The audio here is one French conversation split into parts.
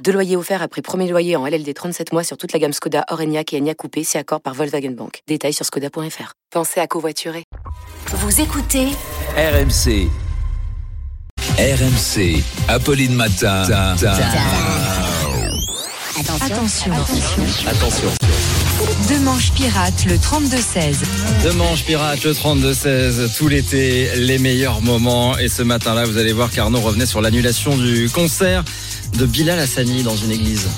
Deux loyers offerts après premier loyer en LLD 37 mois sur toute la gamme Skoda, Orenia et Enya Coupé, c'est accord par Volkswagen Bank. Détails sur skoda.fr. Pensez à covoiturer. Vous écoutez RMC. RMC. Apolline Matin. Attention. Attention. Deux manches pirates, le 32-16. Deux manches pirates, le 32-16, tout l'été, les meilleurs moments. Et ce matin-là, vous allez voir qu'Arnaud revenait sur l'annulation du concert de Bilal Hassani dans une église.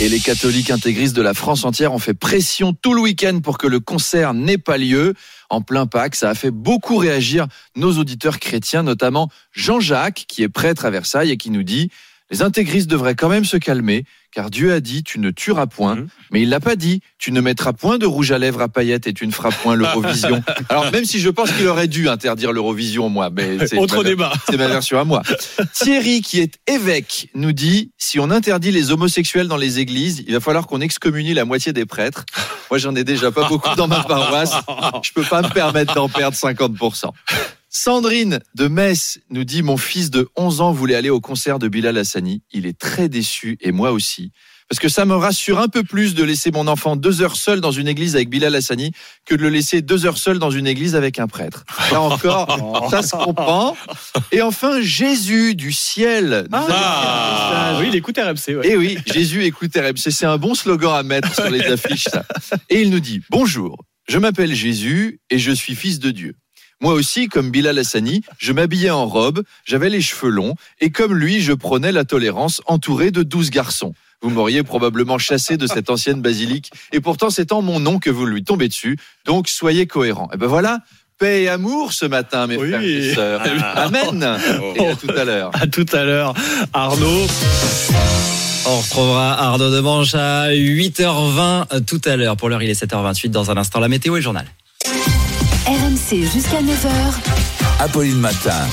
Et les catholiques intégristes de la France entière ont fait pression tout le week-end pour que le concert n'ait pas lieu. En plein Pâques, ça a fait beaucoup réagir nos auditeurs chrétiens, notamment Jean-Jacques, qui est prêtre à Versailles et qui nous dit les intégristes devraient quand même se calmer, car Dieu a dit tu ne tueras point, Mhm. mais il l'a pas dit tu ne mettras point de rouge à lèvres à paillettes et tu ne feras point l'Eurovision. Alors même si je pense qu'il aurait dû interdire l'Eurovision, moi, mais c'est Autre ma- débat. c'est ma version à moi. Thierry, qui est évêque, nous dit si on interdit les homosexuels dans les églises, il va falloir qu'on excommunie la moitié des prêtres. Moi, j'en ai déjà pas beaucoup dans ma paroisse. Je peux pas me permettre d'en perdre 50%. Sandrine de Metz nous dit Mon fils de 11 ans voulait aller au concert de Bilal Hassani. Il est très déçu et moi aussi. Parce que ça me rassure un peu plus de laisser mon enfant deux heures seul dans une église avec Bilal Hassani que de le laisser deux heures seul dans une église avec un prêtre. Là encore, ça se comprend. Et enfin, Jésus du ciel. nous Ah, oui, il écoute RMC. Ouais. Et oui, Jésus écoute RMC. C'est un bon slogan à mettre sur les affiches, ça. Et il nous dit Bonjour, je m'appelle Jésus et je suis fils de Dieu. Moi aussi, comme Bilal Hassani, je m'habillais en robe, j'avais les cheveux longs, et comme lui, je prônais la tolérance entouré de douze garçons. Vous m'auriez probablement chassé de cette ancienne basilique, et pourtant c'est en mon nom que vous lui tombez dessus, donc soyez cohérents. Et ben voilà, paix et amour ce matin, mes Oui. frères et sœurs. Amen. Et à tout à l'heure. À tout à l'heure, Arnaud. On retrouvera Arnaud de Manche à 8h20 tout à l'heure. Pour l'heure, il est 7h28. Dans un instant, la météo et le journal. RMC jusqu'à 9h. Apolline Matin.